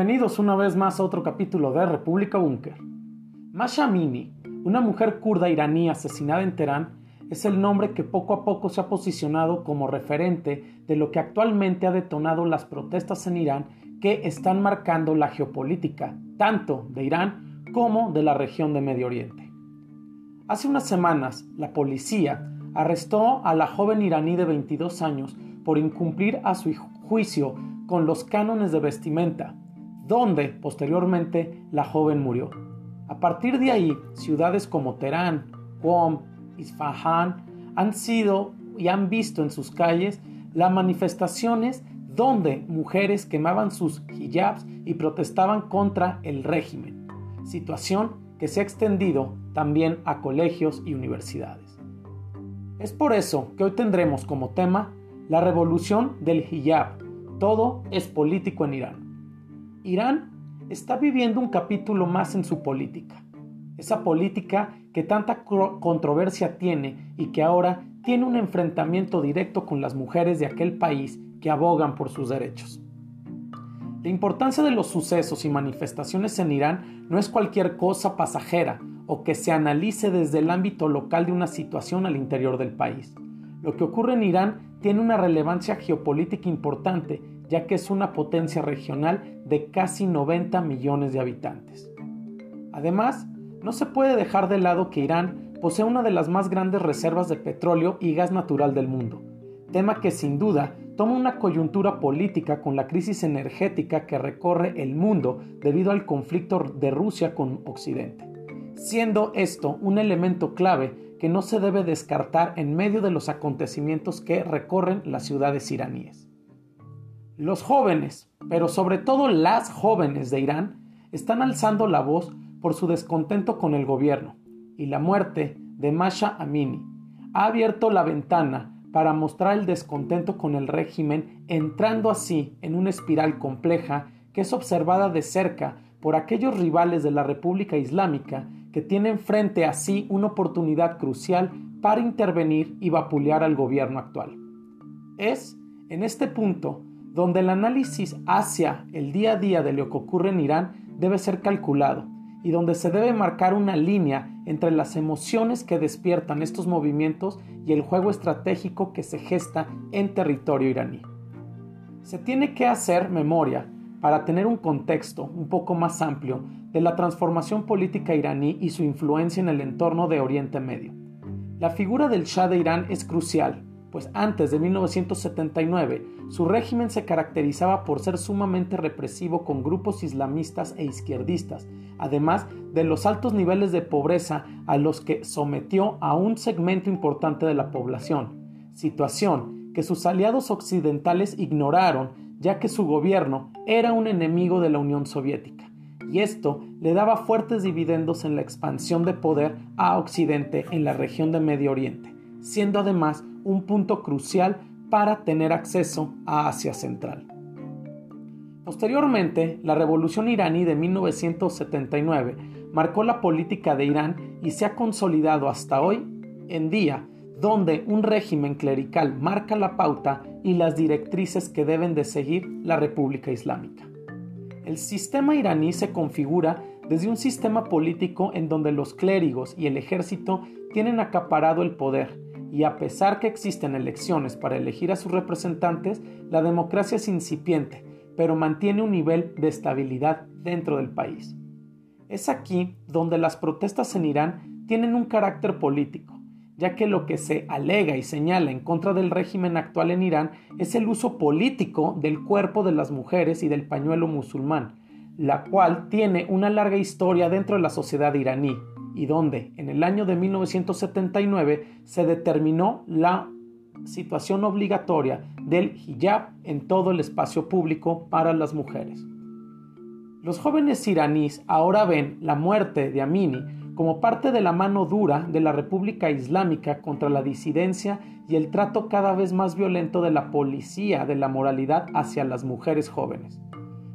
Bienvenidos una vez más a otro capítulo de República Búnker. Masha Amini, una mujer kurda iraní asesinada en Teherán, es el nombre que poco a poco se ha posicionado como referente de lo que actualmente ha detonado las protestas en Irán que están marcando la geopolítica tanto de Irán como de la región de Medio Oriente. Hace unas semanas, la policía arrestó a la joven iraní de 22 años por incumplir a su juicio con los cánones de vestimenta, donde posteriormente la joven murió. A partir de ahí, ciudades como Teherán, Qom, Isfahan han sido y han visto en sus calles las manifestaciones donde mujeres quemaban sus hijabs y protestaban contra el régimen, situación que se ha extendido también a colegios y universidades. Es por eso que hoy tendremos como tema la revolución del hijab. Todo es político en Irán. Irán está viviendo un capítulo más en su política. Esa política que tanta controversia tiene y que ahora tiene un enfrentamiento directo con las mujeres de aquel país que abogan por sus derechos. La importancia de los sucesos y manifestaciones en Irán no es cualquier cosa pasajera o que se analice desde el ámbito local de una situación al interior del país. Lo que ocurre en Irán tiene una relevancia geopolítica importante, ya que es una potencia regional de casi 90 millones de habitantes. Además, no se puede dejar de lado que Irán posee una de las más grandes reservas de petróleo y gas natural del mundo, tema que sin duda toma una coyuntura política con la crisis energética que recorre el mundo debido al conflicto de Rusia con Occidente, siendo esto un elemento clave que no se debe descartar en medio de los acontecimientos que recorren las ciudades iraníes. Los jóvenes, pero sobre todo las jóvenes de Irán, están alzando la voz por su descontento con el gobierno y la muerte de Masha Amini ha abierto la ventana para mostrar el descontento con el régimen, entrando así en una espiral compleja que es observada de cerca por aquellos rivales de la República Islámica que tienen frente a sí una oportunidad crucial para intervenir y vapulear al gobierno actual. Es en este punto donde el análisis hacia el día a día de lo que ocurre en Irán debe ser calculado y donde se debe marcar una línea entre las emociones que despiertan estos movimientos y el juego estratégico que se gesta en territorio iraní. Se tiene que hacer memoria para tener un contexto un poco más amplio de la transformación política iraní y su influencia en el entorno de Oriente Medio. La figura del Shah de Irán es crucial pues antes de 1979 su régimen se caracterizaba por ser sumamente represivo con grupos islamistas e izquierdistas, además de los altos niveles de pobreza a los que sometió a un segmento importante de la población, situación que sus aliados occidentales ignoraron ya que su gobierno era un enemigo de la Unión Soviética, y esto le daba fuertes dividendos en la expansión de poder a Occidente en la región de Medio Oriente, siendo además un punto crucial para tener acceso a Asia Central. Posteriormente, la revolución iraní de 1979 marcó la política de Irán y se ha consolidado hasta hoy en día, donde un régimen clerical marca la pauta y las directrices que deben de seguir la República Islámica. El sistema iraní se configura desde un sistema político en donde los clérigos y el ejército tienen acaparado el poder, y a pesar que existen elecciones para elegir a sus representantes, la democracia es incipiente, pero mantiene un nivel de estabilidad dentro del país. Es aquí donde las protestas en Irán tienen un carácter político, ya que lo que se alega y señala en contra del régimen actual en Irán es el uso político del cuerpo de las mujeres y del pañuelo musulmán, la cual tiene una larga historia dentro de la sociedad iraní, y donde en el año de 1979 se determinó la situación obligatoria del hijab en todo el espacio público para las mujeres. Los jóvenes iraníes ahora ven la muerte de Amini como parte de la mano dura de la República Islámica contra la disidencia y el trato cada vez más violento de la policía de la moralidad hacia las mujeres jóvenes.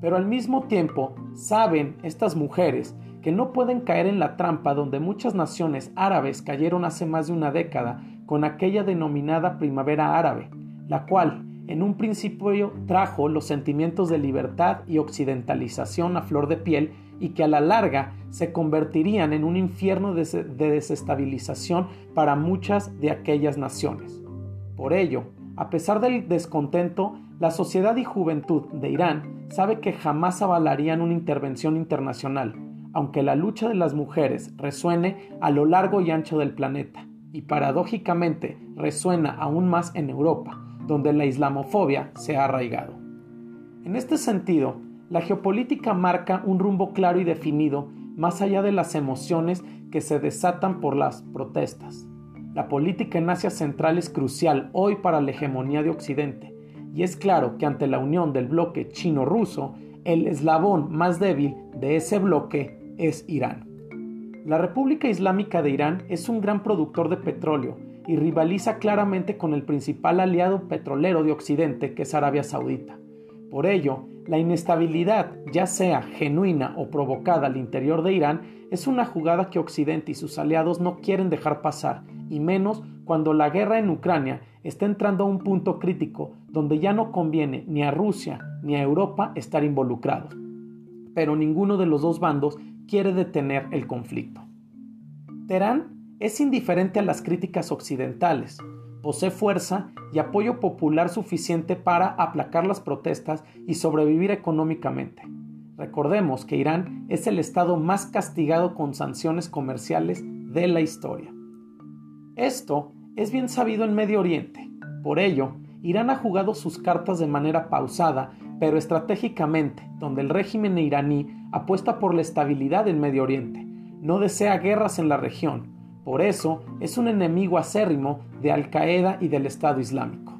Pero al mismo tiempo saben estas mujeres que no pueden caer en la trampa donde muchas naciones árabes cayeron hace más de una década con aquella denominada primavera árabe, la cual, en un principio trajo los sentimientos de libertad y occidentalización a flor de piel y que a la larga se convertirían en un infierno de desestabilización para muchas de aquellas naciones. Por ello, a pesar del descontento, la sociedad y juventud de Irán sabe que jamás avalarían una intervención internacional, aunque la lucha de las mujeres resuene a lo largo y ancho del planeta, y paradójicamente resuena aún más en Europa, donde la islamofobia se ha arraigado. En este sentido, la geopolítica marca un rumbo claro y definido más allá de las emociones que se desatan por las protestas. La política en Asia Central es crucial hoy para la hegemonía de Occidente, y es claro que ante la unión del bloque chino-ruso, el eslabón más débil de ese bloque es Irán. La República Islámica de Irán es un gran productor de petróleo y rivaliza claramente con el principal aliado petrolero de Occidente, que es Arabia Saudita. Por ello, la inestabilidad, ya sea genuina o provocada al interior de Irán, es una jugada que Occidente y sus aliados no quieren dejar pasar, y menos cuando la guerra en Ucrania está entrando a un punto crítico donde ya no conviene ni a Rusia ni a Europa estar involucrados. Pero ninguno de los dos bandos quiere detener el conflicto. Teherán es indiferente a las críticas occidentales, posee fuerza y apoyo popular suficiente para aplacar las protestas y sobrevivir económicamente. Recordemos que Irán es el estado más castigado con sanciones comerciales de la historia. Esto es bien sabido en Medio Oriente. Por ello, Irán ha jugado sus cartas de manera pausada, pero estratégicamente, donde el régimen iraní apuesta por la estabilidad en Medio Oriente. No desea guerras en la región, por eso es un enemigo acérrimo de Al Qaeda y del Estado Islámico.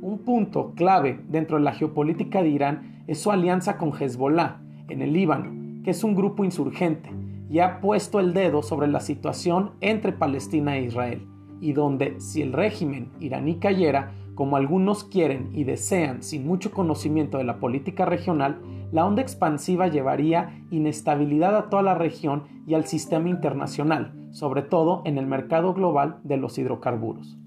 Un punto clave dentro de la geopolítica de Irán es su alianza con Hezbollah en el Líbano, que es un grupo insurgente y ha puesto el dedo sobre la situación entre Palestina e Israel, y donde si el régimen iraní cayera, como algunos quieren y desean sin mucho conocimiento de la política regional, la onda expansiva llevaría inestabilidad a toda la región y al sistema internacional, sobre todo en el mercado global de los hidrocarburos.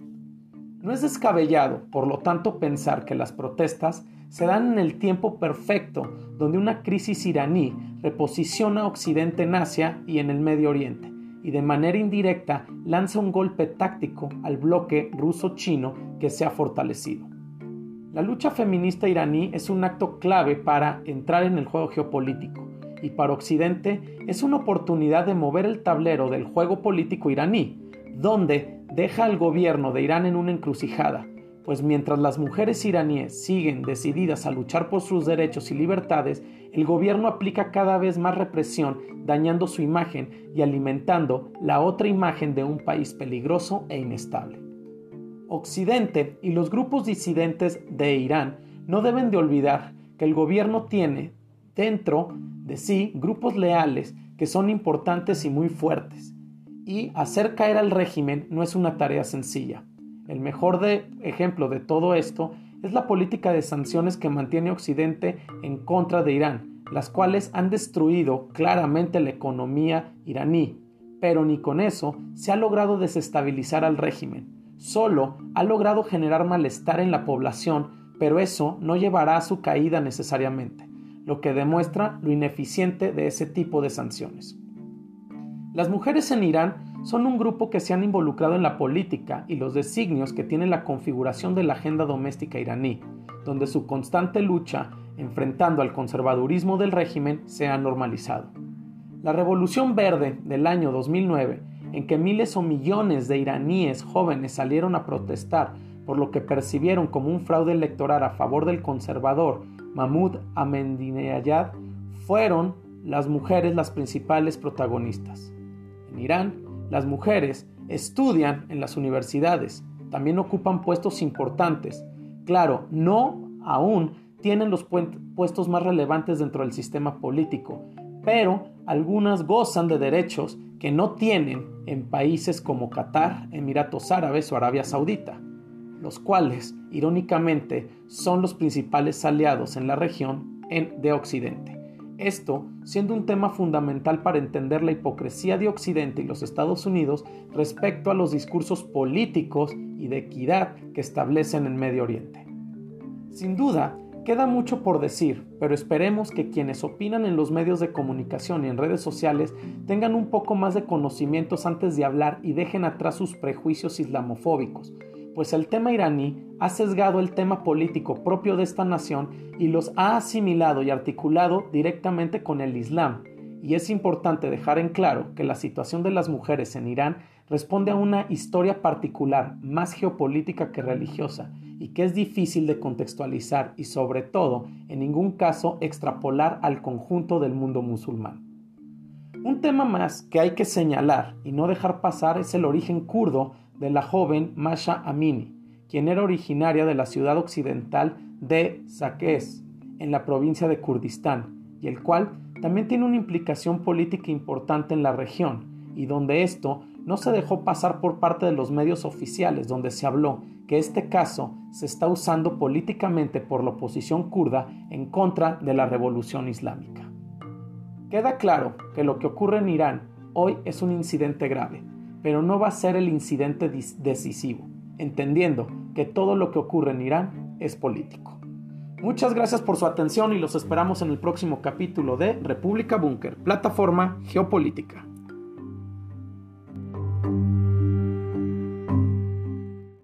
No es descabellado, por lo tanto, pensar que las protestas se dan en el tiempo perfecto donde una crisis iraní reposiciona a Occidente en Asia y en el Medio Oriente, y de manera indirecta lanza un golpe táctico al bloque ruso-chino que se ha fortalecido. La lucha feminista iraní es un acto clave para entrar en el juego geopolítico y para Occidente es una oportunidad de mover el tablero del juego político iraní, donde deja al gobierno de Irán en una encrucijada, pues mientras las mujeres iraníes siguen decididas a luchar por sus derechos y libertades, el gobierno aplica cada vez más represión, dañando su imagen y alimentando la otra imagen de un país peligroso e inestable. Occidente y los grupos disidentes de Irán no deben de olvidar que el gobierno tiene dentro de sí grupos leales que son importantes y muy fuertes, y hacer caer al régimen no es una tarea sencilla. El mejor ejemplo de todo esto es la política de sanciones que mantiene Occidente en contra de Irán, las cuales han destruido claramente la economía iraní, pero ni con eso se ha logrado desestabilizar al régimen solo ha logrado generar malestar en la población, pero eso no llevará a su caída necesariamente, lo que demuestra lo ineficiente de ese tipo de sanciones. Las mujeres en Irán son un grupo que se han involucrado en la política y los designios que tiene la configuración de la agenda doméstica iraní, donde su constante lucha enfrentando al conservadurismo del régimen se ha normalizado. La Revolución Verde del año 2009 en que miles o millones de iraníes jóvenes salieron a protestar por lo que percibieron como un fraude electoral a favor del conservador Mahmoud Ahmadinejad, fueron las mujeres las principales protagonistas. En Irán, las mujeres estudian en las universidades, también ocupan puestos importantes. Claro, no aún tienen los puestos más relevantes dentro del sistema político, pero algunas gozan de derechos que no tienen en países como Qatar, Emiratos Árabes o Arabia Saudita, los cuales, irónicamente, son los principales aliados en la región de Occidente. Esto siendo un tema fundamental para entender la hipocresía de Occidente y los Estados Unidos respecto a los discursos políticos y de equidad que establecen en Medio Oriente. Sin duda, queda mucho por decir, pero esperemos que quienes opinan en los medios de comunicación y en redes sociales tengan un poco más de conocimientos antes de hablar y dejen atrás sus prejuicios islamofóbicos, pues el tema iraní ha sesgado el tema político propio de esta nación y los ha asimilado y articulado directamente con el Islam. Y es importante dejar en claro que la situación de las mujeres en Irán responde a una historia particular, más geopolítica que religiosa, y que es difícil de contextualizar y sobre todo, en ningún caso, extrapolar al conjunto del mundo musulmán. Un tema más que hay que señalar y no dejar pasar es el origen kurdo de la joven Masha Amini, quien era originaria de la ciudad occidental de Saqqez, en la provincia de Kurdistán, y el cual también tiene una implicación política importante en la región, y donde esto no se dejó pasar por parte de los medios oficiales, donde se habló que este caso se está usando políticamente por la oposición kurda en contra de la revolución islámica. Queda claro que lo que ocurre en Irán hoy es un incidente grave, pero no va a ser el incidente decisivo, entendiendo que todo lo que ocurre en Irán es político. Muchas gracias por su atención y los esperamos en el próximo capítulo de República Búnker, plataforma geopolítica.